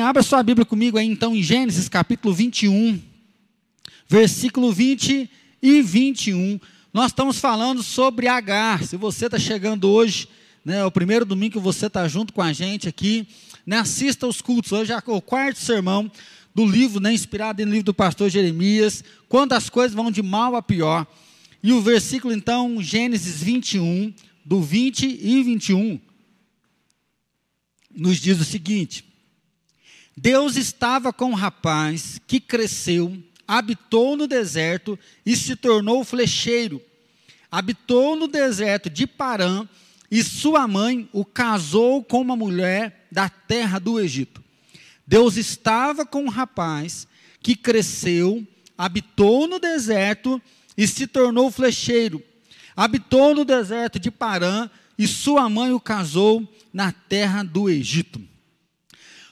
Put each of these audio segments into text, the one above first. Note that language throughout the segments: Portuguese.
Abra sua Bíblia comigo aí então em Gênesis capítulo 21, versículo 20 e 21. Nós estamos falando sobre Agar. Se você está chegando hoje, né, é o primeiro domingo que você está junto com a gente aqui, né, assista os cultos. Hoje é o quarto sermão do livro, né, inspirado no livro do pastor Jeremias, quando as coisas vão de mal a pior. E o versículo então, Gênesis 21, do 20 e 21, nos diz o seguinte: Deus estava com um rapaz que cresceu, habitou no deserto e se tornou flecheiro. Habitou no deserto de Parã e sua mãe o casou com uma mulher da terra do Egito. Deus estava com um rapaz que cresceu, habitou no deserto e se tornou flecheiro. Habitou no deserto de Parã e sua mãe o casou na terra do Egito.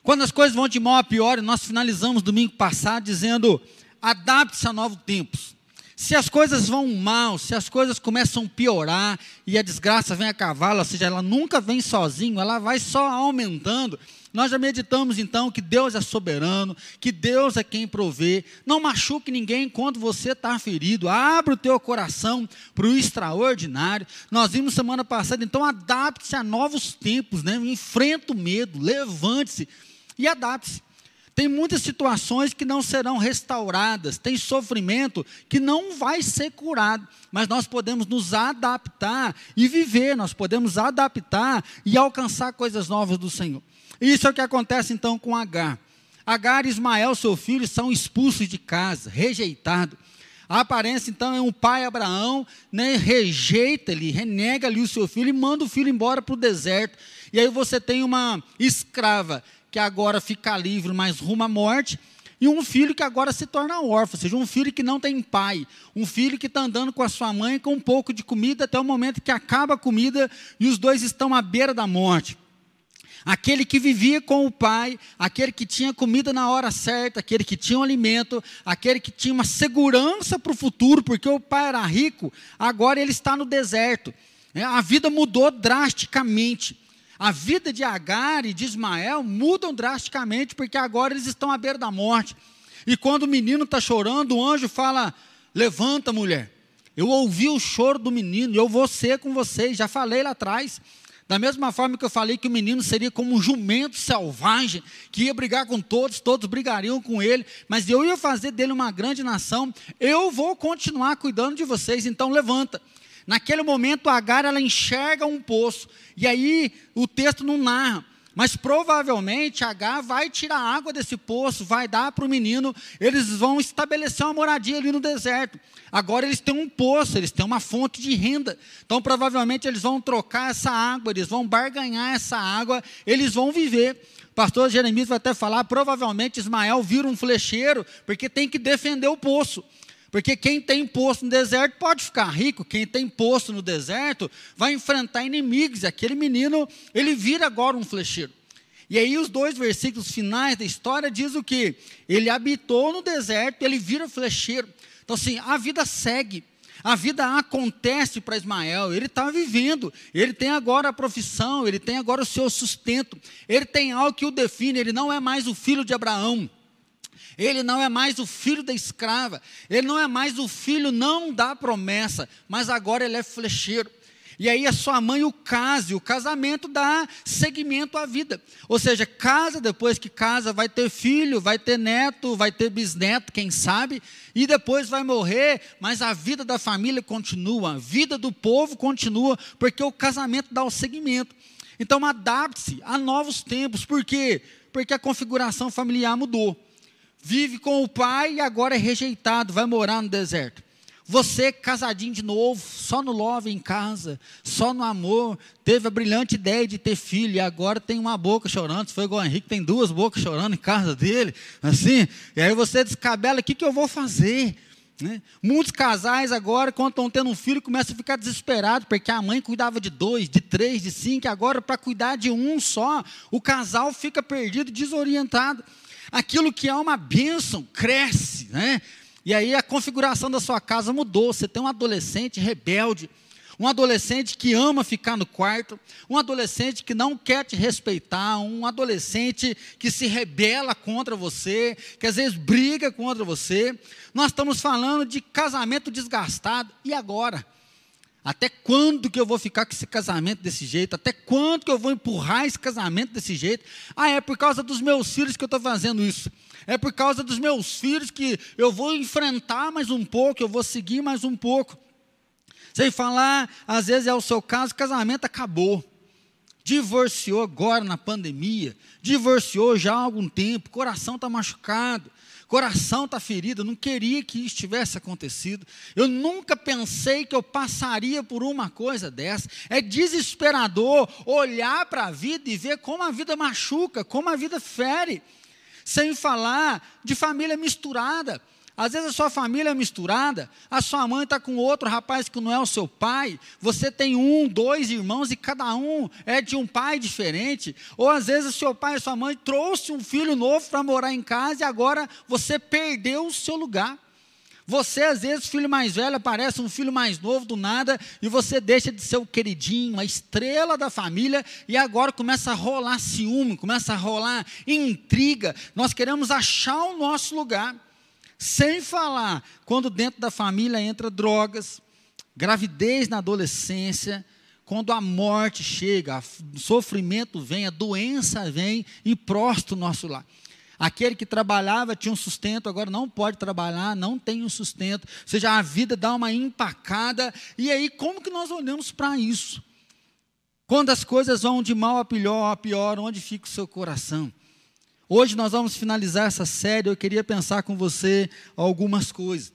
Quando as coisas vão de mal a pior, nós finalizamos domingo passado dizendo: adapte-se a novos tempos. Se as coisas vão mal, se as coisas começam a piorar e a desgraça vem a cavalo, ou seja, ela nunca vem sozinho, ela vai só aumentando. Nós já meditamos então que Deus é soberano, que Deus é quem provê. Não machuque ninguém enquanto você está ferido. Abra o teu coração para o extraordinário. Nós vimos semana passada, então adapte-se a novos tempos, né? enfrenta o medo, levante-se e adapte-se. Tem muitas situações que não serão restauradas, tem sofrimento que não vai ser curado, mas nós podemos nos adaptar e viver, nós podemos adaptar e alcançar coisas novas do Senhor. Isso é o que acontece então com Agar. Agar e Ismael, seu filho, são expulsos de casa, rejeitados. A aparência, então, é um pai Abraão, né, rejeita ele, renega ali o seu filho e manda o filho embora para o deserto. E aí você tem uma escrava que agora fica livre, mas rumo à morte, e um filho que agora se torna órfão, ou seja, um filho que não tem pai, um filho que está andando com a sua mãe com um pouco de comida até o momento que acaba a comida e os dois estão à beira da morte. Aquele que vivia com o pai, aquele que tinha comida na hora certa, aquele que tinha um alimento, aquele que tinha uma segurança para o futuro, porque o pai era rico, agora ele está no deserto. É, a vida mudou drasticamente. A vida de Agar e de Ismael mudam drasticamente, porque agora eles estão à beira da morte. E quando o menino está chorando, o anjo fala: Levanta, mulher. Eu ouvi o choro do menino, eu vou ser com vocês, já falei lá atrás. Da mesma forma que eu falei que o menino seria como um jumento selvagem, que ia brigar com todos, todos brigariam com ele, mas eu ia fazer dele uma grande nação, eu vou continuar cuidando de vocês, então levanta. Naquele momento, Agar ela enxerga um poço, e aí o texto não narra, mas provavelmente Agar vai tirar água desse poço, vai dar para o menino, eles vão estabelecer uma moradia ali no deserto. Agora eles têm um poço, eles têm uma fonte de renda. Então provavelmente eles vão trocar essa água, eles vão barganhar essa água, eles vão viver. Pastor Jeremias vai até falar, provavelmente Ismael vira um flecheiro, porque tem que defender o poço. Porque quem tem posto no deserto pode ficar rico, quem tem posto no deserto vai enfrentar inimigos. E aquele menino, ele vira agora um flecheiro. E aí os dois versículos finais da história diz o que? Ele habitou no deserto, ele vira flecheiro. Então assim, a vida segue. A vida acontece para Ismael, ele está vivendo, ele tem agora a profissão, ele tem agora o seu sustento, ele tem algo que o define, ele não é mais o filho de Abraão, ele não é mais o filho da escrava, ele não é mais o filho não da promessa, mas agora ele é flecheiro. E aí a sua mãe o case, o casamento dá seguimento à vida. Ou seja, casa, depois que casa, vai ter filho, vai ter neto, vai ter bisneto, quem sabe, e depois vai morrer, mas a vida da família continua, a vida do povo continua, porque o casamento dá o seguimento. Então adapte-se a novos tempos, por quê? Porque a configuração familiar mudou vive com o pai e agora é rejeitado, vai morar no deserto. Você, casadinho de novo, só no love em casa, só no amor, teve a brilhante ideia de ter filho e agora tem uma boca chorando. Se foi igual o Henrique, tem duas bocas chorando em casa dele, assim. E aí você descabela: o que, que eu vou fazer? Né? Muitos casais agora, quando estão tendo um filho, começam a ficar desesperados, porque a mãe cuidava de dois, de três, de cinco, agora para cuidar de um só, o casal fica perdido, desorientado aquilo que é uma bênção cresce, né? E aí a configuração da sua casa mudou. Você tem um adolescente rebelde, um adolescente que ama ficar no quarto, um adolescente que não quer te respeitar, um adolescente que se rebela contra você, que às vezes briga contra você. Nós estamos falando de casamento desgastado. E agora? Até quando que eu vou ficar com esse casamento desse jeito? Até quando que eu vou empurrar esse casamento desse jeito? Ah, é por causa dos meus filhos que eu estou fazendo isso. É por causa dos meus filhos que eu vou enfrentar mais um pouco, eu vou seguir mais um pouco. Sem falar, às vezes é o seu caso, o casamento acabou. Divorciou agora na pandemia, divorciou já há algum tempo, coração está machucado, coração está ferido, não queria que isso tivesse acontecido. Eu nunca pensei que eu passaria por uma coisa dessa. É desesperador olhar para a vida e ver como a vida machuca, como a vida fere. Sem falar de família misturada. Às vezes a sua família é misturada, a sua mãe está com outro rapaz que não é o seu pai, você tem um, dois irmãos e cada um é de um pai diferente, ou às vezes o seu pai e sua mãe trouxe um filho novo para morar em casa e agora você perdeu o seu lugar. Você, às vezes, filho mais velho, aparece um filho mais novo do nada e você deixa de ser o queridinho, a estrela da família e agora começa a rolar ciúme, começa a rolar intriga. Nós queremos achar o nosso lugar. Sem falar quando dentro da família entra drogas, gravidez na adolescência, quando a morte chega, o sofrimento vem, a doença vem e prostra o nosso lar. Aquele que trabalhava tinha um sustento, agora não pode trabalhar, não tem um sustento. Ou seja, a vida dá uma empacada. E aí, como que nós olhamos para isso? Quando as coisas vão de mal a pior, a pior, onde fica o seu coração? Hoje nós vamos finalizar essa série. Eu queria pensar com você algumas coisas.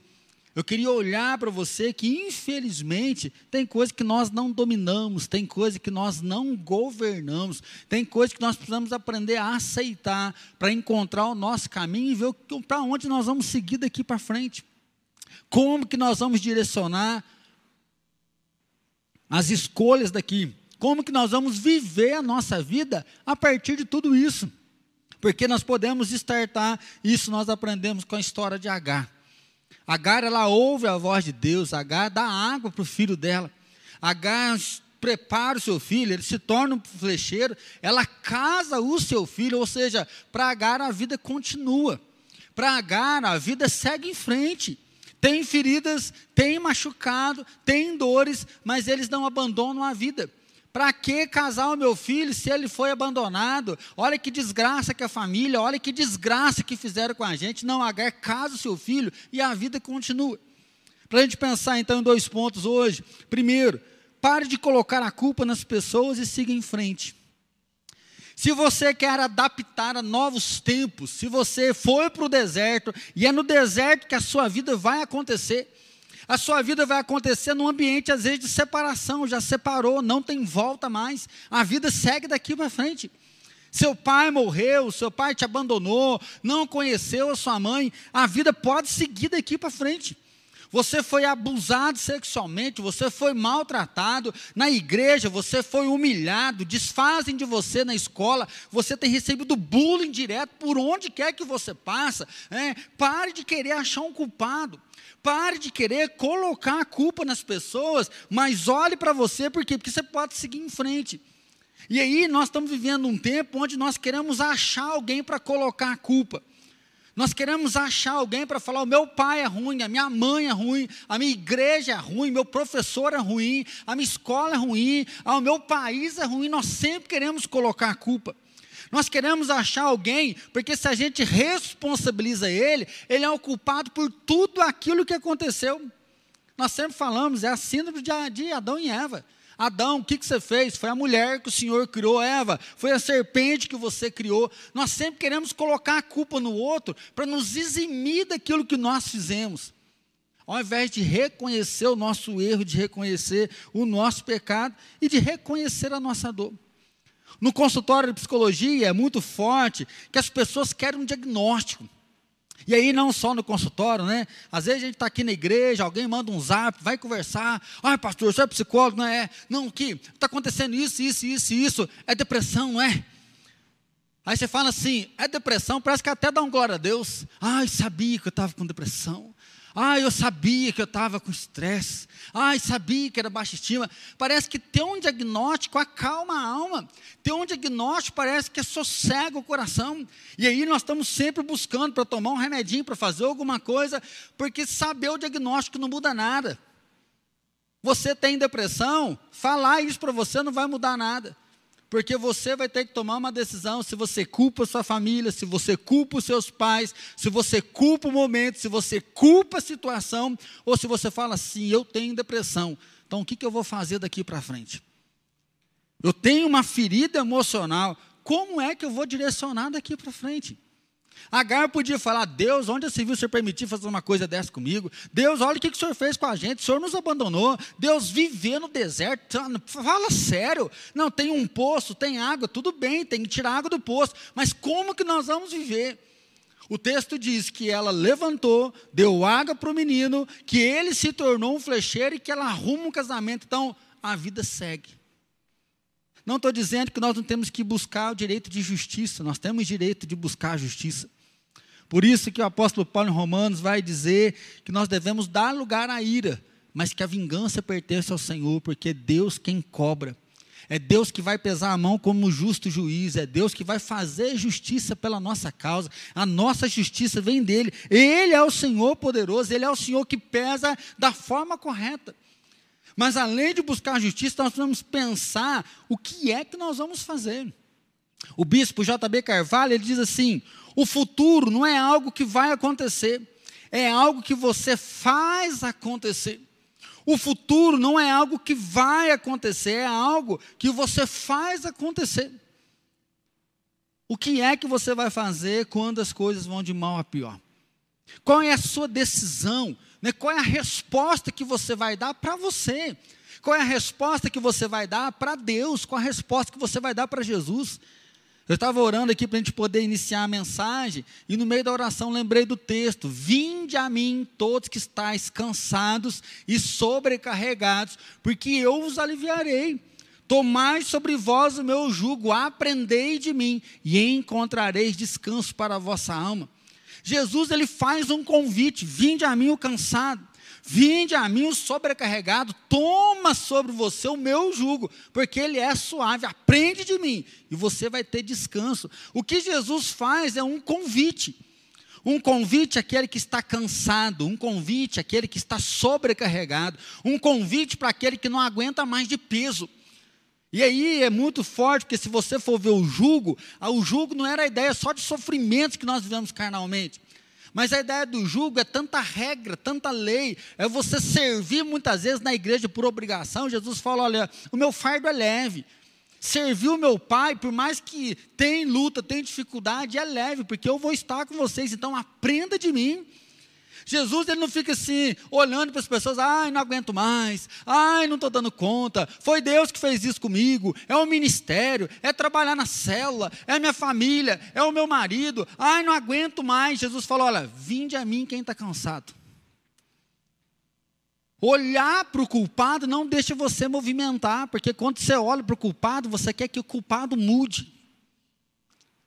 Eu queria olhar para você que, infelizmente, tem coisas que nós não dominamos, tem coisas que nós não governamos, tem coisas que nós precisamos aprender a aceitar para encontrar o nosso caminho e ver para onde nós vamos seguir daqui para frente. Como que nós vamos direcionar as escolhas daqui? Como que nós vamos viver a nossa vida a partir de tudo isso? Porque nós podemos startar, isso nós aprendemos com a história de Agar. Agar, ela ouve a voz de Deus, Agar dá água para o filho dela. Agar prepara o seu filho, ele se torna um flecheiro, ela casa o seu filho, ou seja, para Agar a vida continua. Para Agar a vida segue em frente. Tem feridas, tem machucado, tem dores, mas eles não abandonam a vida. Para que casar o meu filho se ele foi abandonado? Olha que desgraça que a família, olha que desgraça que fizeram com a gente. Não, Agar casa o seu filho e a vida continua. Para a gente pensar então em dois pontos hoje. Primeiro, pare de colocar a culpa nas pessoas e siga em frente. Se você quer adaptar a novos tempos, se você foi para o deserto, e é no deserto que a sua vida vai acontecer, a sua vida vai acontecer num ambiente, às vezes, de separação, já separou, não tem volta mais. A vida segue daqui para frente. Seu pai morreu, seu pai te abandonou, não conheceu a sua mãe, a vida pode seguir daqui para frente. Você foi abusado sexualmente, você foi maltratado na igreja, você foi humilhado, desfazem de você na escola, você tem recebido bullying direto por onde quer que você passa. É, pare de querer achar um culpado. Pare de querer colocar a culpa nas pessoas, mas olhe para você, por quê? Porque você pode seguir em frente. E aí nós estamos vivendo um tempo onde nós queremos achar alguém para colocar a culpa. Nós queremos achar alguém para falar: o meu pai é ruim, a minha mãe é ruim, a minha igreja é ruim, meu professor é ruim, a minha escola é ruim, ah, o meu país é ruim. Nós sempre queremos colocar a culpa. Nós queremos achar alguém, porque se a gente responsabiliza ele, ele é o culpado por tudo aquilo que aconteceu. Nós sempre falamos, é a síndrome de Adão e Eva. Adão, o que, que você fez? Foi a mulher que o Senhor criou, Eva. Foi a serpente que você criou. Nós sempre queremos colocar a culpa no outro para nos eximir daquilo que nós fizemos. Ao invés de reconhecer o nosso erro, de reconhecer o nosso pecado e de reconhecer a nossa dor. No consultório de psicologia é muito forte que as pessoas querem um diagnóstico. E aí, não só no consultório, né? Às vezes a gente está aqui na igreja, alguém manda um zap, vai conversar. Ai, pastor, você é psicólogo, não é? Não, que está acontecendo isso, isso, isso, isso. É depressão, não é? Aí você fala assim, é depressão, parece que até dá um glória a Deus. Ai, sabia que eu estava com depressão. Ah, eu sabia que eu estava com estresse. Ah, sabia que era baixa estima. Parece que ter um diagnóstico acalma a alma. Ter um diagnóstico parece que sossega o coração. E aí nós estamos sempre buscando para tomar um remedinho, para fazer alguma coisa, porque saber o diagnóstico não muda nada. Você tem depressão, falar isso para você não vai mudar nada. Porque você vai ter que tomar uma decisão se você culpa sua família, se você culpa os seus pais, se você culpa o momento, se você culpa a situação, ou se você fala assim: eu tenho depressão, então o que, que eu vou fazer daqui para frente? Eu tenho uma ferida emocional, como é que eu vou direcionar daqui para frente? Agar podia falar: Deus, onde se viu o senhor permitir fazer uma coisa dessa comigo? Deus, olha o que, que o senhor fez com a gente, o senhor nos abandonou. Deus viver no deserto, fala sério. Não, tem um poço, tem água, tudo bem, tem que tirar água do poço, mas como que nós vamos viver? O texto diz que ela levantou, deu água para o menino, que ele se tornou um flecheiro e que ela arruma um casamento. Então, a vida segue. Não estou dizendo que nós não temos que buscar o direito de justiça, nós temos direito de buscar a justiça. Por isso que o apóstolo Paulo em Romanos vai dizer que nós devemos dar lugar à ira, mas que a vingança pertence ao Senhor, porque é Deus quem cobra. É Deus que vai pesar a mão como justo juiz, é Deus que vai fazer justiça pela nossa causa. A nossa justiça vem dele. Ele é o Senhor poderoso, ele é o Senhor que pesa da forma correta. Mas além de buscar justiça, nós vamos pensar o que é que nós vamos fazer. O bispo J.B. Carvalho, ele diz assim: o futuro não é algo que vai acontecer, é algo que você faz acontecer. O futuro não é algo que vai acontecer, é algo que você faz acontecer. O que é que você vai fazer quando as coisas vão de mal a pior? Qual é a sua decisão né? Qual é a resposta que você vai dar para você? Qual é a resposta que você vai dar para Deus? Qual é a resposta que você vai dar para Jesus? Eu estava orando aqui para a gente poder iniciar a mensagem, e no meio da oração lembrei do texto: Vinde a mim, todos que estáis cansados e sobrecarregados, porque eu vos aliviarei. Tomai sobre vós o meu jugo, aprendei de mim, e encontrareis descanso para a vossa alma. Jesus ele faz um convite: vinde a mim o cansado, vinde a mim o sobrecarregado, toma sobre você o meu jugo, porque ele é suave, aprende de mim e você vai ter descanso. O que Jesus faz é um convite. Um convite àquele que está cansado, um convite àquele que está sobrecarregado, um convite para aquele que não aguenta mais de peso. E aí é muito forte, porque se você for ver o jugo, ah, o jugo não era a ideia só de sofrimentos que nós vivemos carnalmente. Mas a ideia do jugo é tanta regra, tanta lei, é você servir muitas vezes na igreja por obrigação. Jesus fala: olha, o meu fardo é leve. Servir o meu pai, por mais que tem luta, tem dificuldade, é leve, porque eu vou estar com vocês, então aprenda de mim. Jesus ele não fica assim, olhando para as pessoas, ai, não aguento mais, ai, não estou dando conta, foi Deus que fez isso comigo, é o ministério, é trabalhar na célula, é minha família, é o meu marido, ai, não aguento mais. Jesus falou: olha, vinde a mim quem está cansado. Olhar para o culpado não deixa você movimentar, porque quando você olha para o culpado, você quer que o culpado mude.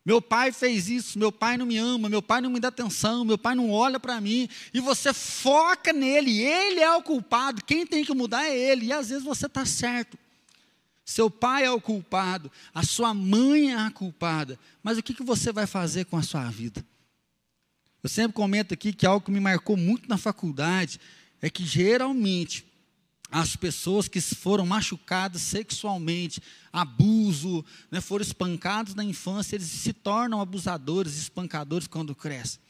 Meu pai fez isso, meu pai não me ama, meu pai não me dá atenção, meu pai não olha para mim, e você foca nele, ele é o culpado, quem tem que mudar é ele, e às vezes você está certo. Seu pai é o culpado, a sua mãe é a culpada, mas o que, que você vai fazer com a sua vida? Eu sempre comento aqui que algo que me marcou muito na faculdade é que geralmente as pessoas que foram machucadas sexualmente, abuso, né, foram espancados na infância, eles se tornam abusadores, espancadores quando crescem.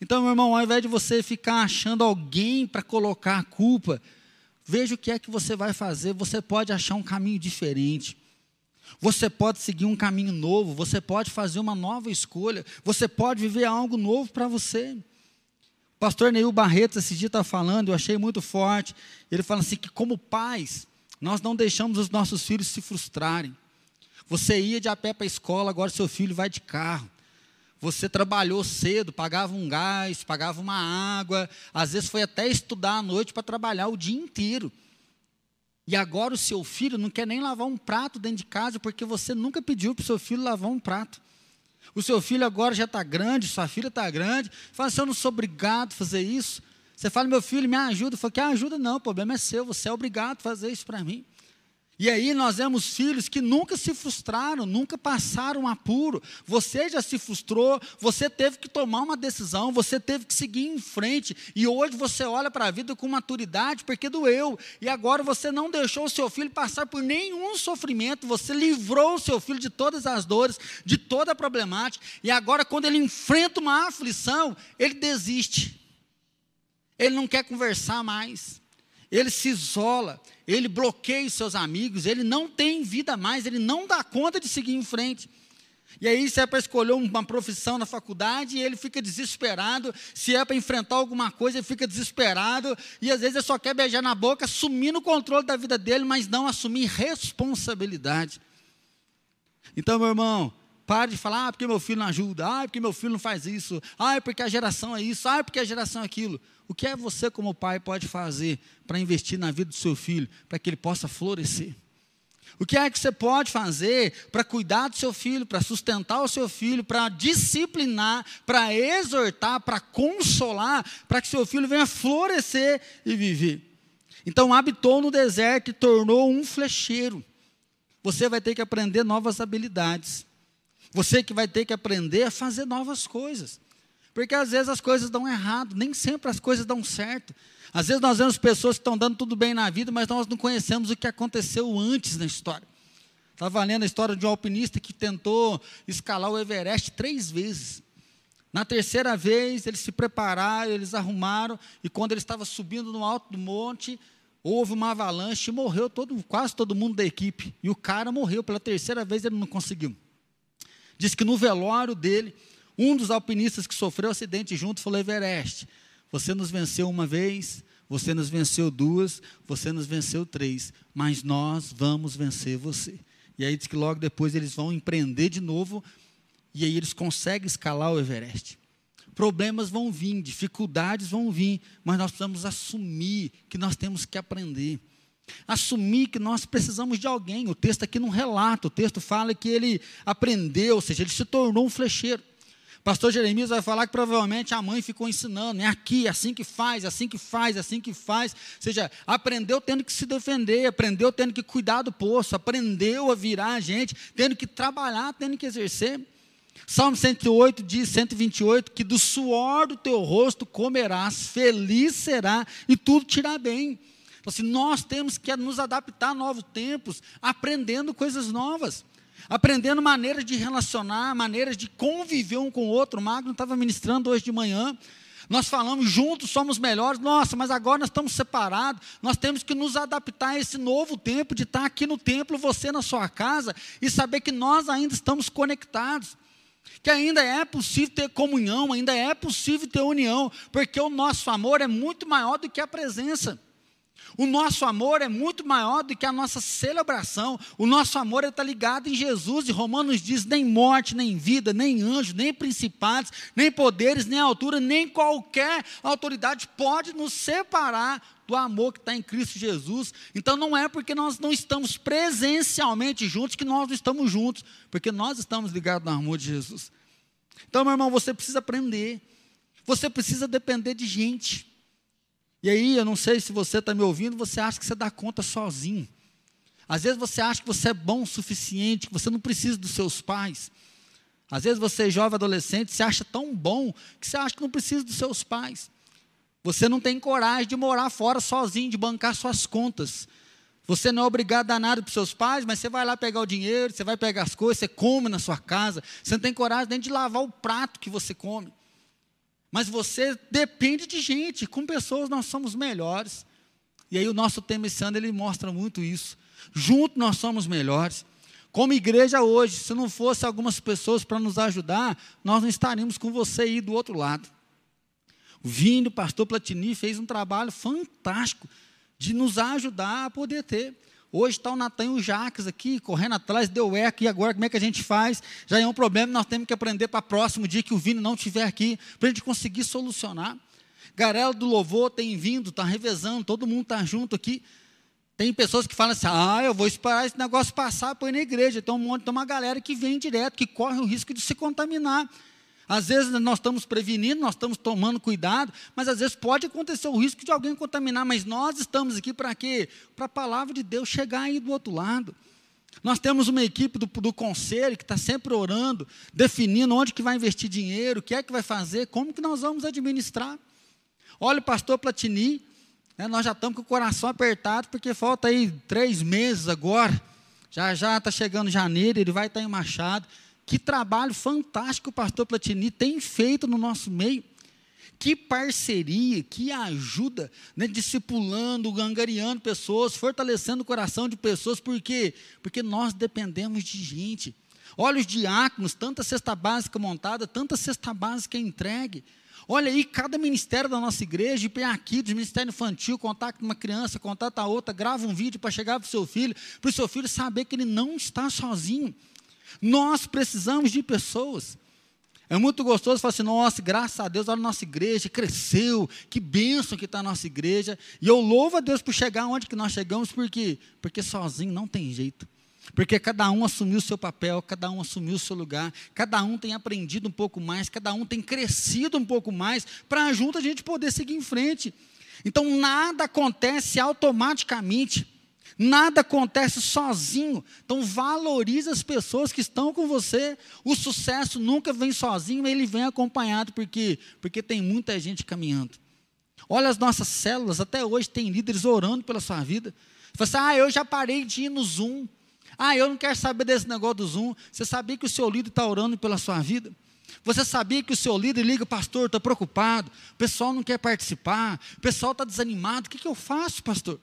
Então, meu irmão, ao invés de você ficar achando alguém para colocar a culpa, veja o que é que você vai fazer. Você pode achar um caminho diferente. Você pode seguir um caminho novo, você pode fazer uma nova escolha, você pode viver algo novo para você pastor Neil Barreto, esse dia está falando, eu achei muito forte. Ele fala assim: que como pais, nós não deixamos os nossos filhos se frustrarem. Você ia de a pé para a escola, agora seu filho vai de carro. Você trabalhou cedo, pagava um gás, pagava uma água, às vezes foi até estudar à noite para trabalhar o dia inteiro. E agora o seu filho não quer nem lavar um prato dentro de casa porque você nunca pediu para o seu filho lavar um prato. O seu filho agora já está grande, sua filha está grande. Fala assim: eu não sou obrigado a fazer isso. Você fala, meu filho, me ajuda. Eu falo, que ajuda não, o problema é seu, você é obrigado a fazer isso para mim. E aí nós vemos filhos que nunca se frustraram, nunca passaram apuro. Você já se frustrou, você teve que tomar uma decisão, você teve que seguir em frente. E hoje você olha para a vida com maturidade porque doeu. E agora você não deixou o seu filho passar por nenhum sofrimento, você livrou o seu filho de todas as dores, de toda a problemática. E agora, quando ele enfrenta uma aflição, ele desiste. Ele não quer conversar mais ele se isola, ele bloqueia os seus amigos, ele não tem vida mais, ele não dá conta de seguir em frente. E aí, se é para escolher uma profissão na faculdade, ele fica desesperado. Se é para enfrentar alguma coisa, ele fica desesperado. E às vezes ele só quer beijar na boca, assumir o controle da vida dele, mas não assumir responsabilidade. Então, meu irmão, pare de falar, ah, porque meu filho não ajuda, ah, porque meu filho não faz isso, ah, porque a geração é isso, ah, porque a geração é aquilo. O que é você, como pai, pode fazer para investir na vida do seu filho, para que ele possa florescer? O que é que você pode fazer para cuidar do seu filho, para sustentar o seu filho, para disciplinar, para exortar, para consolar, para que seu filho venha florescer e viver? Então, habitou no deserto e tornou um flecheiro. Você vai ter que aprender novas habilidades. Você que vai ter que aprender a fazer novas coisas. Porque às vezes as coisas dão errado, nem sempre as coisas dão certo. Às vezes nós vemos pessoas que estão dando tudo bem na vida, mas nós não conhecemos o que aconteceu antes na história. Estava lendo a história de um alpinista que tentou escalar o Everest três vezes. Na terceira vez, eles se prepararam, eles arrumaram, e quando ele estava subindo no alto do monte, houve uma avalanche e morreu todo, quase todo mundo da equipe. E o cara morreu pela terceira vez, ele não conseguiu. Diz que no velório dele, um dos alpinistas que sofreu acidente junto falou: Everest, você nos venceu uma vez, você nos venceu duas, você nos venceu três, mas nós vamos vencer você. E aí diz que logo depois eles vão empreender de novo, e aí eles conseguem escalar o Everest. Problemas vão vir, dificuldades vão vir, mas nós precisamos assumir que nós temos que aprender. Assumir que nós precisamos de alguém. O texto aqui não relata, o texto fala que ele aprendeu, ou seja, ele se tornou um flecheiro. Pastor Jeremias vai falar que provavelmente a mãe ficou ensinando, é aqui, assim que faz, assim que faz, assim que faz. Ou seja, aprendeu tendo que se defender, aprendeu tendo que cuidar do poço, aprendeu a virar a gente, tendo que trabalhar, tendo que exercer. Salmo 108 diz, 128, que do suor do teu rosto comerás, feliz será e tudo te irá bem. Então, assim, nós temos que nos adaptar a novos tempos, aprendendo coisas novas aprendendo maneiras de relacionar, maneiras de conviver um com o outro. O Magno estava ministrando hoje de manhã. Nós falamos juntos somos melhores, nossa, mas agora nós estamos separados. Nós temos que nos adaptar a esse novo tempo de estar aqui no templo, você na sua casa, e saber que nós ainda estamos conectados. Que ainda é possível ter comunhão, ainda é possível ter união, porque o nosso amor é muito maior do que a presença. O nosso amor é muito maior do que a nossa celebração. O nosso amor está ligado em Jesus. E Romanos diz: nem morte, nem vida, nem anjo, nem principados, nem poderes, nem altura, nem qualquer autoridade pode nos separar do amor que está em Cristo Jesus. Então não é porque nós não estamos presencialmente juntos que nós não estamos juntos, porque nós estamos ligados no amor de Jesus. Então, meu irmão, você precisa aprender. Você precisa depender de gente. E aí, eu não sei se você está me ouvindo, você acha que você dá conta sozinho. Às vezes você acha que você é bom o suficiente, que você não precisa dos seus pais. Às vezes você é jovem adolescente, se acha tão bom que você acha que não precisa dos seus pais. Você não tem coragem de morar fora sozinho, de bancar suas contas. Você não é obrigado a nada para os seus pais, mas você vai lá pegar o dinheiro, você vai pegar as coisas, você come na sua casa. Você não tem coragem nem de lavar o prato que você come. Mas você depende de gente, com pessoas nós somos melhores. E aí o nosso tema esse ano ele mostra muito isso. Junto nós somos melhores. Como igreja hoje, se não fosse algumas pessoas para nos ajudar, nós não estaríamos com você aí do outro lado. O o pastor Platini, fez um trabalho fantástico de nos ajudar a poder ter. Hoje está o Natan e o Jacques aqui, correndo atrás, deu eco, e agora como é que a gente faz? Já é um problema, nós temos que aprender para o próximo dia que o Vini não estiver aqui, para a gente conseguir solucionar. Garela do Louvor tem vindo, está revezando, todo mundo está junto aqui. Tem pessoas que falam assim, ah, eu vou esperar esse negócio passar para ir na igreja. Tem, um monte, tem uma galera que vem direto, que corre o risco de se contaminar. Às vezes nós estamos prevenindo, nós estamos tomando cuidado, mas às vezes pode acontecer o risco de alguém contaminar, mas nós estamos aqui para quê? Para a palavra de Deus chegar aí do outro lado. Nós temos uma equipe do, do conselho que está sempre orando, definindo onde que vai investir dinheiro, o que é que vai fazer, como que nós vamos administrar. Olha o pastor Platini, né, nós já estamos com o coração apertado, porque falta aí três meses agora, já já está chegando janeiro, ele vai estar tá em Machado, que trabalho fantástico o pastor Platini tem feito no nosso meio. Que parceria, que ajuda, né, discipulando, gangariando pessoas, fortalecendo o coração de pessoas, por quê? Porque nós dependemos de gente. Olha os diáconos, tanta cesta básica montada, tanta cesta básica entregue. Olha aí, cada ministério da nossa igreja, de aqui, do Ministério Infantil, contato uma criança, contata a outra, grava um vídeo para chegar para o seu filho, para o seu filho saber que ele não está sozinho. Nós precisamos de pessoas. É muito gostoso falar assim, nossa, graças a Deus, olha a nossa igreja, cresceu, que bênção que está a nossa igreja. E eu louvo a Deus por chegar onde que nós chegamos, por quê? Porque sozinho não tem jeito. Porque cada um assumiu o seu papel, cada um assumiu o seu lugar, cada um tem aprendido um pouco mais, cada um tem crescido um pouco mais, para junto a gente poder seguir em frente. Então nada acontece automaticamente. Nada acontece sozinho. Então valorize as pessoas que estão com você. O sucesso nunca vem sozinho, ele vem acompanhado porque porque tem muita gente caminhando. Olha as nossas células, até hoje tem líderes orando pela sua vida. Você assim, ah, eu já parei de ir no Zoom. Ah, eu não quero saber desse negócio do Zoom. Você sabia que o seu líder está orando pela sua vida? Você sabia que o seu líder liga, pastor, estou preocupado, o pessoal não quer participar, o pessoal está desanimado, o que, que eu faço, pastor?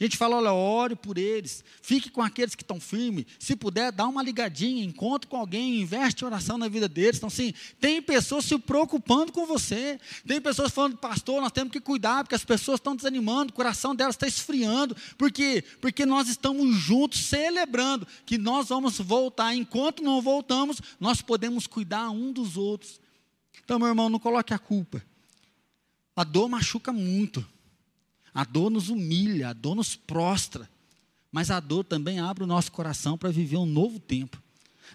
A gente fala, olha, ore por eles, fique com aqueles que estão firmes. Se puder, dá uma ligadinha, encontre com alguém, investe oração na vida deles. Então, sim, tem pessoas se preocupando com você. Tem pessoas falando, pastor, nós temos que cuidar, porque as pessoas estão desanimando, o coração delas está esfriando. Por quê? Porque nós estamos juntos celebrando que nós vamos voltar. Enquanto não voltamos, nós podemos cuidar um dos outros. Então, meu irmão, não coloque a culpa. A dor machuca muito. A dor nos humilha, a dor nos prostra, mas a dor também abre o nosso coração para viver um novo tempo.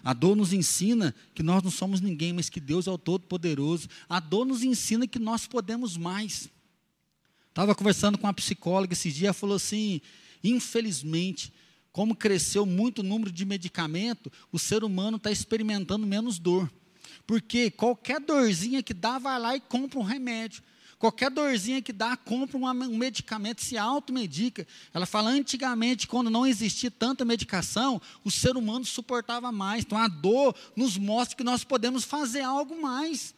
A dor nos ensina que nós não somos ninguém, mas que Deus é o Todo-Poderoso. A dor nos ensina que nós podemos mais. Estava conversando com uma psicóloga esses dias, ela falou assim: infelizmente, como cresceu muito o número de medicamento, o ser humano está experimentando menos dor. Porque qualquer dorzinha que dá, vai lá e compra um remédio. Qualquer dorzinha que dá, compra um medicamento, se automedica. Ela fala, antigamente, quando não existia tanta medicação, o ser humano suportava mais. Então a dor nos mostra que nós podemos fazer algo mais.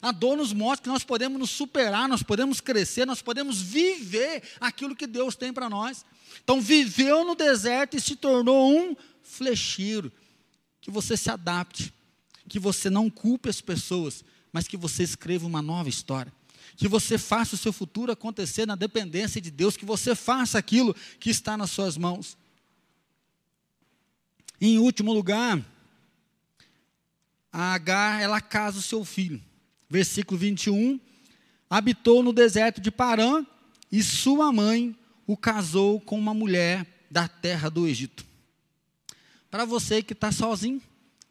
A dor nos mostra que nós podemos nos superar, nós podemos crescer, nós podemos viver aquilo que Deus tem para nós. Então, viveu no deserto e se tornou um flecheiro. Que você se adapte, que você não culpe as pessoas, mas que você escreva uma nova história que você faça o seu futuro acontecer na dependência de Deus, que você faça aquilo que está nas suas mãos. Em último lugar, a Agar, ela casa o seu filho. Versículo 21, habitou no deserto de Parã e sua mãe o casou com uma mulher da terra do Egito. Para você que está sozinho,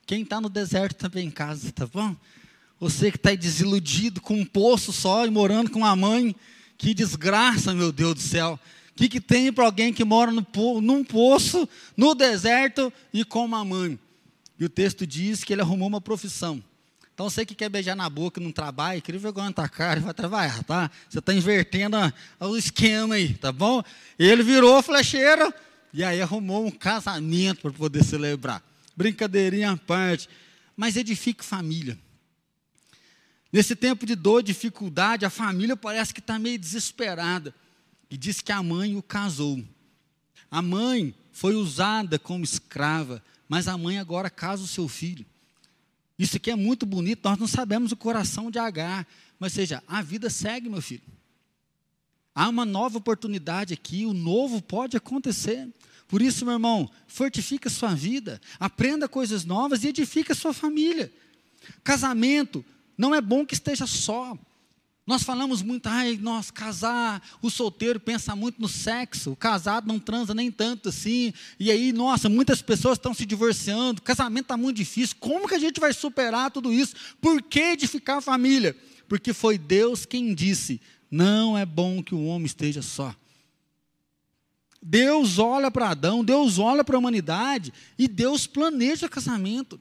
quem está no deserto também em casa, tá bom? Você que está desiludido com um poço só e morando com uma mãe, que desgraça, meu Deus do céu. O que, que tem para alguém que mora no, num poço, no deserto e com uma mãe? E o texto diz que ele arrumou uma profissão. Então você que quer beijar na boca não trabalha, queria vergonha na tua cara, vai trabalhar, tá? Você está invertendo o esquema aí, tá bom? Ele virou flecheiro e aí arrumou um casamento para poder celebrar. Brincadeirinha à parte. Mas edifique família. Nesse tempo de dor, dificuldade, a família parece que está meio desesperada. E diz que a mãe o casou. A mãe foi usada como escrava, mas a mãe agora casa o seu filho. Isso aqui é muito bonito, nós não sabemos o coração de Agar, mas seja, a vida segue, meu filho. Há uma nova oportunidade aqui, o novo pode acontecer. Por isso, meu irmão, fortifica sua vida, aprenda coisas novas e edifica sua família. Casamento não é bom que esteja só. Nós falamos muito, ai, nós casar, o solteiro pensa muito no sexo, o casado não transa nem tanto assim, e aí, nossa, muitas pessoas estão se divorciando, o casamento está muito difícil, como que a gente vai superar tudo isso? Por que edificar a família? Porque foi Deus quem disse: não é bom que o homem esteja só. Deus olha para Adão, Deus olha para a humanidade e Deus planeja casamento.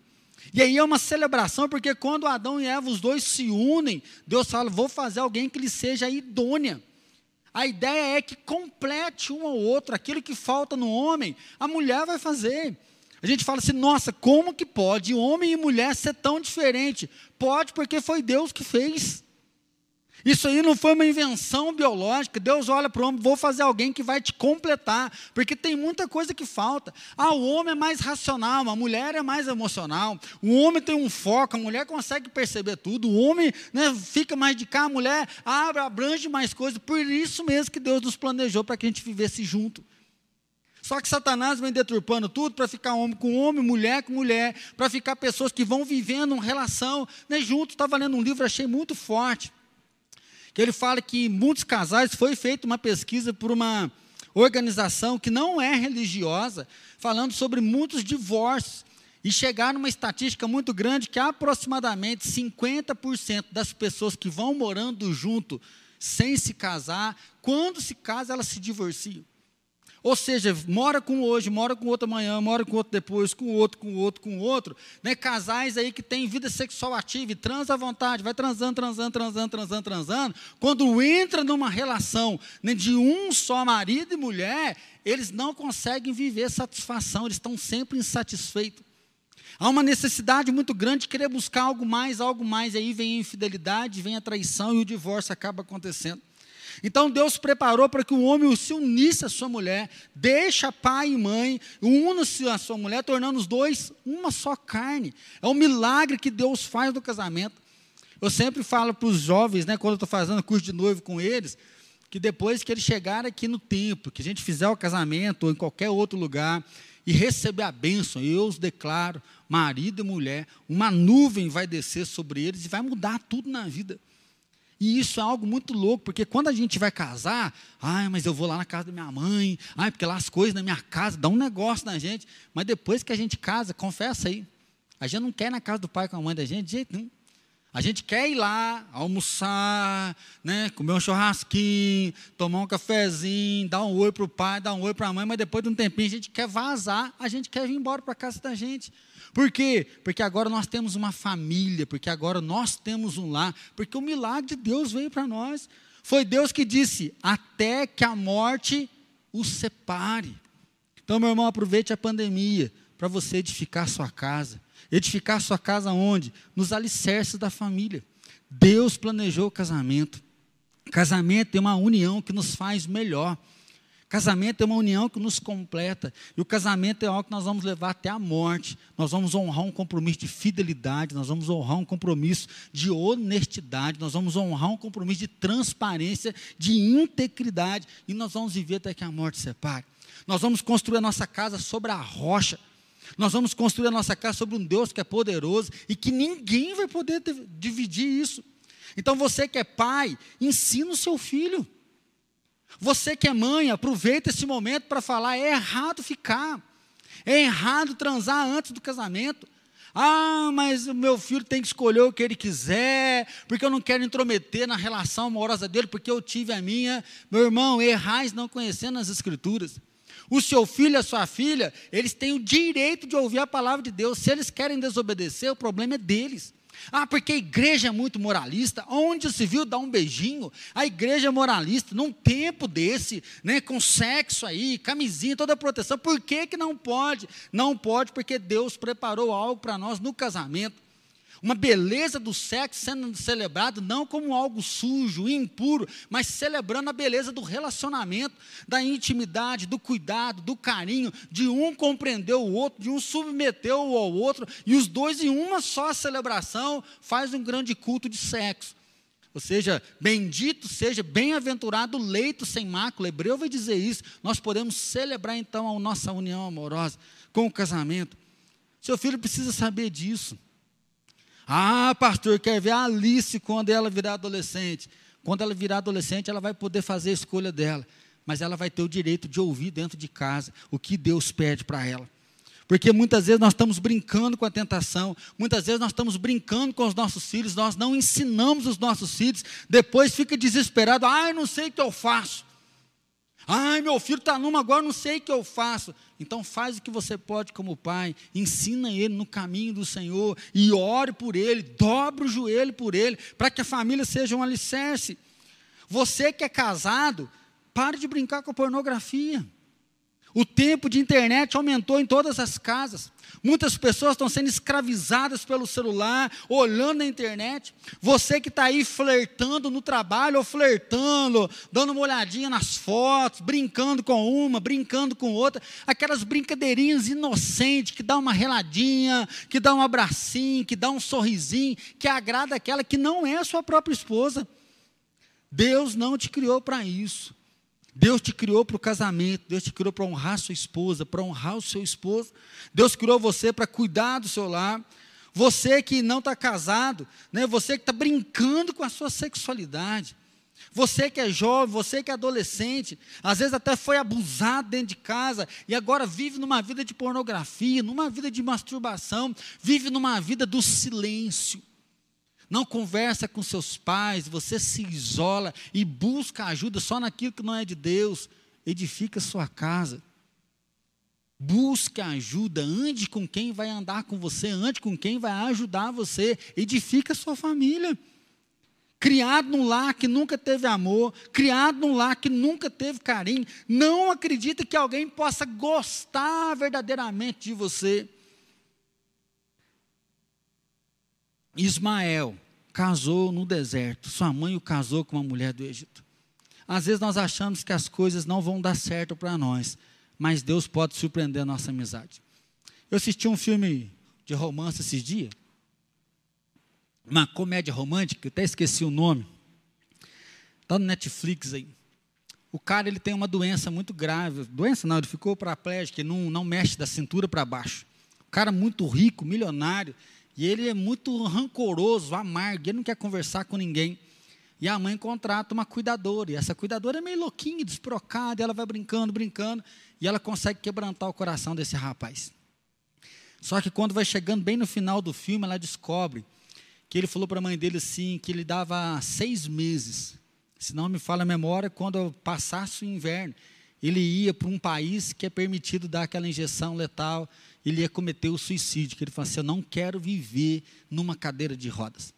E aí é uma celebração, porque quando Adão e Eva, os dois se unem, Deus fala: vou fazer alguém que lhe seja idônea. A ideia é que complete um ao outro, aquilo que falta no homem, a mulher vai fazer. A gente fala assim, nossa, como que pode homem e mulher ser tão diferente? Pode, porque foi Deus que fez. Isso aí não foi uma invenção biológica. Deus olha para o homem, vou fazer alguém que vai te completar, porque tem muita coisa que falta. Ah, o homem é mais racional, a mulher é mais emocional. O homem tem um foco, a mulher consegue perceber tudo. O homem né, fica mais de cá, a mulher abre, abrange mais coisas. Por isso mesmo que Deus nos planejou para que a gente vivesse junto. Só que Satanás vem deturpando tudo para ficar homem com homem, mulher com mulher, para ficar pessoas que vão vivendo uma relação né, junto. Estava lendo um livro, achei muito forte que ele fala que muitos casais foi feita uma pesquisa por uma organização que não é religiosa, falando sobre muitos divórcios e chegar numa estatística muito grande que aproximadamente 50% das pessoas que vão morando junto sem se casar, quando se casa, elas se divorciam. Ou seja, mora com hoje, mora com outro amanhã, mora com outro depois, com outro, com outro, com outro. Né? Casais aí que têm vida sexual ativa e transa à vontade, vai transando, transando, transando, transando, transando. Quando entra numa relação né, de um só marido e mulher, eles não conseguem viver satisfação, eles estão sempre insatisfeitos. Há uma necessidade muito grande de querer buscar algo mais, algo mais, e aí vem a infidelidade, vem a traição e o divórcio acaba acontecendo. Então Deus preparou para que o homem se unisse à sua mulher, deixa pai e mãe, una-se à sua mulher, tornando os dois uma só carne. É um milagre que Deus faz no casamento. Eu sempre falo para os jovens, né, quando eu estou fazendo curso de noivo com eles, que depois que eles chegarem aqui no templo, que a gente fizer o casamento ou em qualquer outro lugar, e receber a bênção, eu os declaro, marido e mulher, uma nuvem vai descer sobre eles e vai mudar tudo na vida. E isso é algo muito louco, porque quando a gente vai casar, ai, mas eu vou lá na casa da minha mãe, ai, porque lá as coisas na minha casa dão um negócio na gente. Mas depois que a gente casa, confessa aí, a gente não quer ir na casa do pai com a mãe da gente de jeito nenhum. A gente quer ir lá, almoçar, né, comer um churrasquinho, tomar um cafezinho, dar um oi para o pai, dar um oi para a mãe, mas depois de um tempinho a gente quer vazar, a gente quer vir embora para a casa da gente. Por quê? Porque agora nós temos uma família, porque agora nós temos um lar, porque o milagre de Deus veio para nós. Foi Deus que disse: até que a morte os separe. Então, meu irmão, aproveite a pandemia para você edificar sua casa. Edificar sua casa onde? Nos alicerces da família. Deus planejou o casamento. Casamento é uma união que nos faz melhor. Casamento é uma união que nos completa. E o casamento é algo que nós vamos levar até a morte. Nós vamos honrar um compromisso de fidelidade, nós vamos honrar um compromisso de honestidade, nós vamos honrar um compromisso de transparência, de integridade. E nós vamos viver até que a morte separe. Nós vamos construir a nossa casa sobre a rocha. Nós vamos construir a nossa casa sobre um Deus que é poderoso e que ninguém vai poder dividir isso. Então você que é pai, ensina o seu filho. Você que é mãe, aproveita esse momento para falar: é errado ficar, é errado transar antes do casamento. Ah, mas o meu filho tem que escolher o que ele quiser, porque eu não quero intrometer na relação amorosa dele, porque eu tive a minha. Meu irmão, errais não conhecendo as Escrituras. O seu filho e a sua filha, eles têm o direito de ouvir a palavra de Deus. Se eles querem desobedecer, o problema é deles. Ah, porque a igreja é muito moralista. Onde se viu dar um beijinho? A igreja é moralista, num tempo desse, né, com sexo aí, camisinha, toda a proteção. Por que, que não pode? Não pode porque Deus preparou algo para nós no casamento uma beleza do sexo sendo celebrado não como algo sujo, impuro, mas celebrando a beleza do relacionamento, da intimidade, do cuidado, do carinho, de um compreender o outro, de um submeter o ao outro, e os dois em uma só celebração faz um grande culto de sexo. Ou seja, bendito seja, bem-aventurado o leito sem mácula. O hebreu vai dizer isso. Nós podemos celebrar então a nossa união amorosa com o casamento. Seu filho precisa saber disso. Ah, pastor, quer ver a Alice quando ela virar adolescente. Quando ela virar adolescente, ela vai poder fazer a escolha dela, mas ela vai ter o direito de ouvir dentro de casa o que Deus pede para ela. Porque muitas vezes nós estamos brincando com a tentação, muitas vezes nós estamos brincando com os nossos filhos, nós não ensinamos os nossos filhos, depois fica desesperado, ai, não sei o que eu faço. Ai, meu filho está numa agora, não sei o que eu faço. Então faz o que você pode como pai, ensina ele no caminho do Senhor e ore por ele, dobre o joelho por ele, para que a família seja um alicerce. Você que é casado, pare de brincar com a pornografia. O tempo de internet aumentou em todas as casas. Muitas pessoas estão sendo escravizadas pelo celular, olhando na internet. Você que está aí flertando no trabalho, ou flertando, dando uma olhadinha nas fotos, brincando com uma, brincando com outra, aquelas brincadeirinhas inocentes que dá uma reladinha, que dá um abracinho, que dá um sorrisinho, que agrada aquela que não é a sua própria esposa. Deus não te criou para isso. Deus te criou para o casamento, Deus te criou para honrar sua esposa, para honrar o seu esposo. Deus criou você para cuidar do seu lar. Você que não está casado, né? você que está brincando com a sua sexualidade. Você que é jovem, você que é adolescente, às vezes até foi abusado dentro de casa e agora vive numa vida de pornografia, numa vida de masturbação, vive numa vida do silêncio não conversa com seus pais, você se isola e busca ajuda só naquilo que não é de Deus, edifica sua casa. Busque ajuda, ande com quem vai andar com você, ande com quem vai ajudar você, edifica sua família. Criado num lar que nunca teve amor, criado num lar que nunca teve carinho, não acredita que alguém possa gostar verdadeiramente de você. Ismael casou no deserto, sua mãe o casou com uma mulher do Egito. Às vezes nós achamos que as coisas não vão dar certo para nós, mas Deus pode surpreender a nossa amizade. Eu assisti um filme de romance esses dias, uma comédia romântica, até esqueci o nome, está no Netflix aí. O cara ele tem uma doença muito grave, doença não, ele ficou paraplégico, não, não mexe da cintura para baixo. O cara muito rico, milionário, e ele é muito rancoroso, amargo, ele não quer conversar com ninguém. E a mãe contrata uma cuidadora, e essa cuidadora é meio louquinha, desprocada, e ela vai brincando, brincando, e ela consegue quebrantar o coração desse rapaz. Só que quando vai chegando bem no final do filme, ela descobre que ele falou para a mãe dele assim, que ele dava seis meses, se não me fala a memória, quando passasse o inverno, ele ia para um país que é permitido dar aquela injeção letal ele ia cometer o suicídio, que ele falou assim, eu não quero viver numa cadeira de rodas.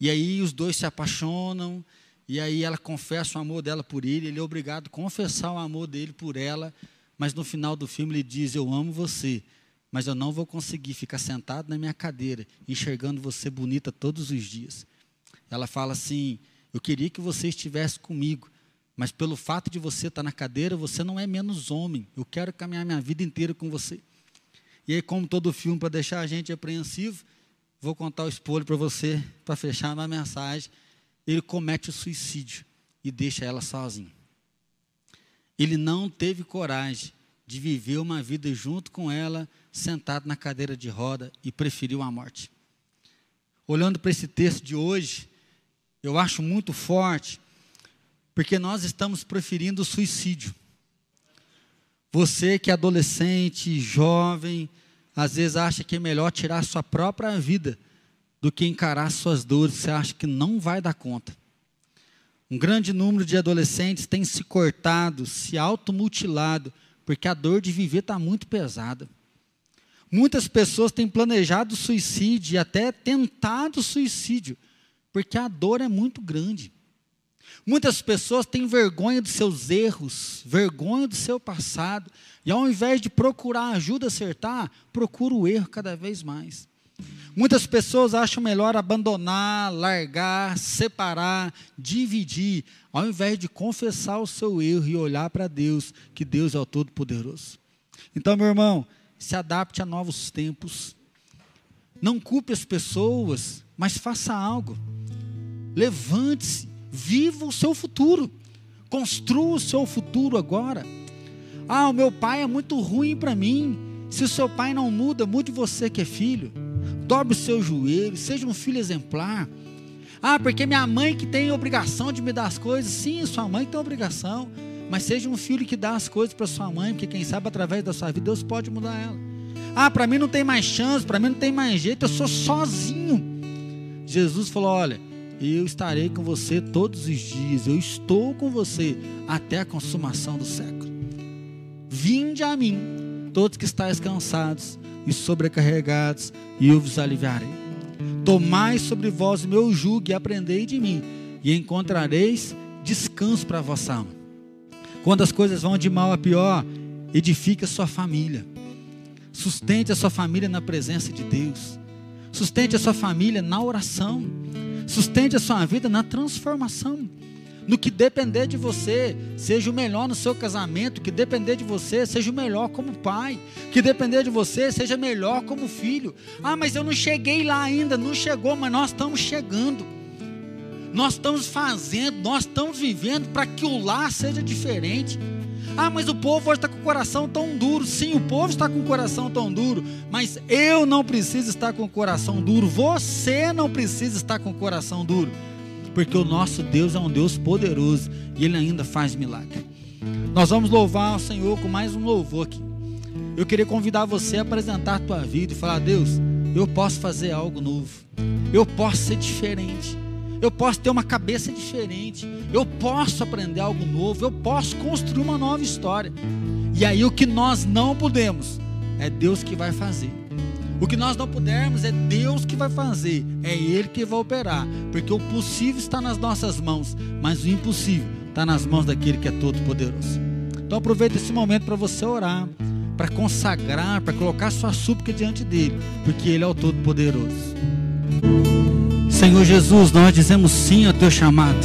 E aí os dois se apaixonam, e aí ela confessa o amor dela por ele, ele é obrigado a confessar o amor dele por ela, mas no final do filme ele diz, eu amo você, mas eu não vou conseguir ficar sentado na minha cadeira, enxergando você bonita todos os dias. Ela fala assim, eu queria que você estivesse comigo, mas pelo fato de você estar na cadeira, você não é menos homem. Eu quero caminhar minha vida inteira com você. E aí, como todo filme, para deixar a gente apreensivo, vou contar o spoiler para você, para fechar na mensagem. Ele comete o suicídio e deixa ela sozinha. Ele não teve coragem de viver uma vida junto com ela, sentado na cadeira de roda, e preferiu a morte. Olhando para esse texto de hoje, eu acho muito forte, porque nós estamos preferindo o suicídio. Você que é adolescente, jovem, às vezes acha que é melhor tirar sua própria vida do que encarar suas dores, você acha que não vai dar conta. Um grande número de adolescentes tem se cortado, se automutilado, porque a dor de viver está muito pesada. Muitas pessoas têm planejado suicídio e até tentado suicídio, porque a dor é muito grande. Muitas pessoas têm vergonha dos seus erros, vergonha do seu passado, e ao invés de procurar ajuda a acertar, procura o erro cada vez mais. Muitas pessoas acham melhor abandonar, largar, separar, dividir, ao invés de confessar o seu erro e olhar para Deus, que Deus é o Todo-Poderoso. Então, meu irmão, se adapte a novos tempos. Não culpe as pessoas, mas faça algo. Levante-se Viva o seu futuro. Construa o seu futuro agora. Ah, o meu pai é muito ruim para mim. Se o seu pai não muda, mude você que é filho. Dobre o seu joelho, seja um filho exemplar. Ah, porque minha mãe que tem obrigação de me dar as coisas. Sim, sua mãe tem obrigação. Mas seja um filho que dá as coisas para sua mãe, porque quem sabe através da sua vida Deus pode mudar ela. Ah, para mim não tem mais chance, para mim não tem mais jeito, eu sou sozinho. Jesus falou: Olha, eu estarei com você todos os dias, eu estou com você até a consumação do século. Vinde a mim, todos que estáis cansados e sobrecarregados, e eu vos aliviarei. Tomai sobre vós o meu jugo e aprendei de mim, e encontrareis descanso para a vossa alma. Quando as coisas vão de mal a pior, edifique a sua família. Sustente a sua família na presença de Deus. Sustente a sua família na oração. Sustente a sua vida na transformação. No que depender de você, seja o melhor no seu casamento, que depender de você, seja o melhor como pai, que depender de você, seja melhor como filho. Ah, mas eu não cheguei lá ainda, não chegou, mas nós estamos chegando. Nós estamos fazendo, nós estamos vivendo para que o lar seja diferente. Ah, mas o povo hoje está com o coração tão duro. Sim, o povo está com o coração tão duro. Mas eu não preciso estar com o coração duro. Você não precisa estar com o coração duro. Porque o nosso Deus é um Deus poderoso e Ele ainda faz milagre. Nós vamos louvar o Senhor com mais um louvor aqui. Eu queria convidar você a apresentar a tua vida e falar: Deus, eu posso fazer algo novo. Eu posso ser diferente eu posso ter uma cabeça diferente, eu posso aprender algo novo, eu posso construir uma nova história. E aí o que nós não podemos é Deus que vai fazer. O que nós não pudermos é Deus que vai fazer, é Ele que vai operar, porque o possível está nas nossas mãos, mas o impossível está nas mãos daquele que é todo poderoso. Então aproveita esse momento para você orar, para consagrar, para colocar sua súplica diante dele, porque Ele é o todo poderoso. Senhor Jesus, nós dizemos sim ao teu chamado.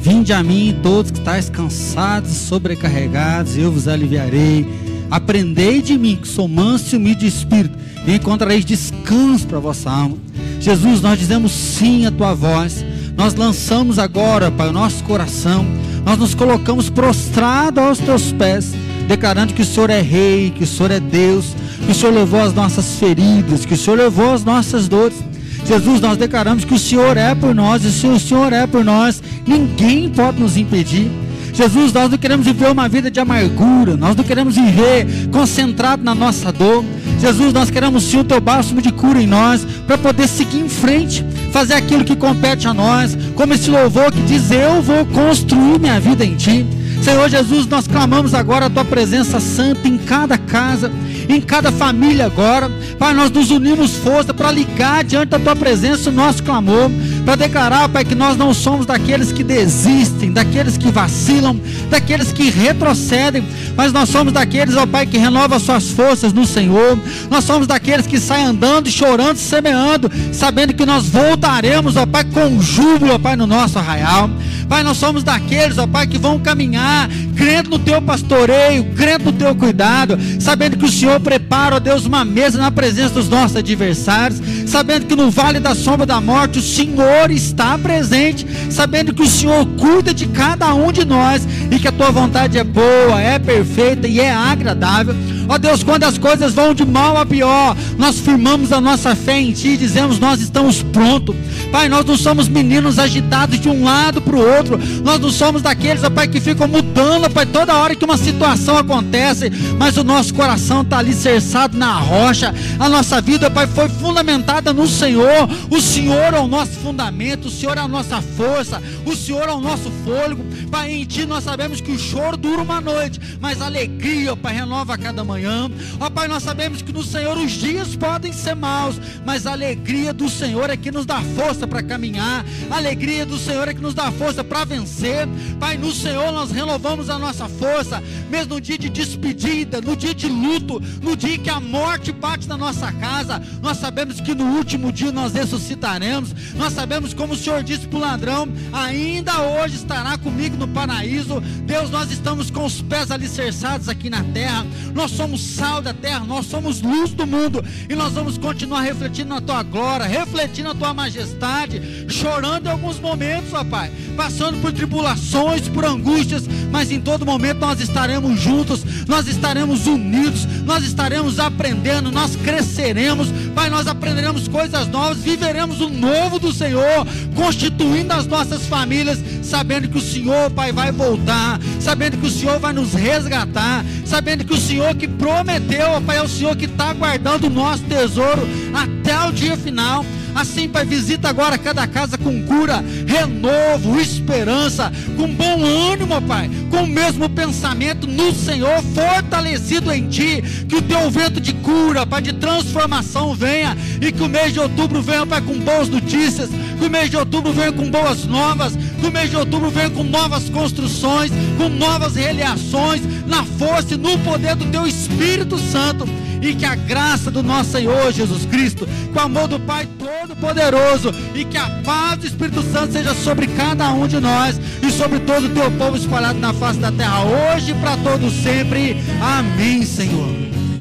Vinde a mim, todos que estáis cansados e sobrecarregados, eu vos aliviarei. Aprendei de mim, que sou manso e humilde de espírito, e encontrareis descanso para a vossa alma. Jesus, nós dizemos sim à tua voz. Nós lançamos agora para o nosso coração, nós nos colocamos prostrado aos teus pés, declarando que o Senhor é rei, que o Senhor é Deus, que o Senhor levou as nossas feridas, que o Senhor levou as nossas dores Jesus, nós declaramos que o Senhor é por nós, e se o Senhor é por nós, ninguém pode nos impedir. Jesus, nós não queremos viver uma vida de amargura, nós não queremos viver concentrado na nossa dor. Jesus, nós queremos sim o teu bálsamo de cura em nós, para poder seguir em frente, fazer aquilo que compete a nós, como esse louvor que diz: Eu vou construir minha vida em ti. Senhor Jesus, nós clamamos agora a tua presença santa em cada casa, em cada família agora. Pai, nós nos unimos força para ligar diante da tua presença o nosso clamor, para declarar, Pai, que nós não somos daqueles que desistem, daqueles que vacilam, daqueles que retrocedem, mas nós somos daqueles, ó Pai, que renova suas forças no Senhor. Nós somos daqueles que saem andando, chorando, semeando, sabendo que nós voltaremos, ó Pai, com júbilo, ó Pai, no nosso arraial. Pai, nós somos daqueles, ó Pai, que vão caminhar, crendo no teu pastoreio, crendo no teu cuidado, sabendo que o Senhor prepara, ó Deus, uma mesa na presença dos nossos adversários, sabendo que no vale da sombra da morte o Senhor está presente, sabendo que o Senhor cuida de cada um de nós e que a tua vontade é boa, é perfeita e é agradável. Ó Deus, quando as coisas vão de mal a pior, nós firmamos a nossa fé em Ti e dizemos: Nós estamos prontos. Pai, nós não somos meninos agitados de um lado para o outro, nós não somos daqueles, ó Pai, que ficam mudando, ó Pai, toda hora que uma situação acontece, mas o nosso coração está alicerçado na rocha, a nossa vida, ó Pai, foi fundamentada no Senhor, o Senhor é o nosso fundamento, o Senhor é a nossa força, o Senhor é o nosso fôlego, Pai, em Ti nós sabemos que o choro dura uma noite, mas a alegria, ó Pai, renova cada manhã manhã. Ó Pai, nós sabemos que no Senhor os dias podem ser maus, mas a alegria do Senhor é que nos dá força para caminhar, a alegria do Senhor é que nos dá força para vencer. Pai, no Senhor nós renovamos a nossa força, mesmo no dia de despedida, no dia de luto, no dia que a morte bate na nossa casa. Nós sabemos que no último dia nós ressuscitaremos. Nós sabemos, como o Senhor disse para o ladrão: ainda hoje estará comigo no paraíso. Deus, nós estamos com os pés alicerçados aqui na terra. Nós somos sal da terra, nós somos luz do mundo. E nós vamos continuar refletindo na tua glória, refletindo na tua majestade, chorando em alguns momentos, ó Pai, passando por tribulações, por angústias, mas em todo momento nós estaremos juntos, nós estaremos unidos, nós estaremos aprendendo, nós cresceremos, Pai nós aprenderemos coisas novas, viveremos o novo do Senhor, constituindo as nossas famílias, sabendo que o Senhor, Pai, vai voltar, sabendo que o Senhor vai nos resgatar, sabendo que o Senhor que prometeu, Pai, é o Senhor que está guardando o nosso tesouro até o dia final. Assim, Pai, visita agora cada casa com cura, renovo, esperança, com bom ânimo, Pai, com o mesmo pensamento no Senhor, fortalecido em Ti, que o Teu vento de cura, Pai, de transformação venha, e que o mês de outubro venha, Pai, com boas notícias, que o mês de outubro venha com boas novas, que o mês de outubro venha com novas construções, com novas realiações, na força e no poder do Teu Espírito Santo e que a graça do nosso Senhor Jesus Cristo, com o amor do Pai Todo-Poderoso e que a paz do Espírito Santo seja sobre cada um de nós e sobre todo o teu povo espalhado na face da terra, hoje e para todos sempre. Amém, Senhor.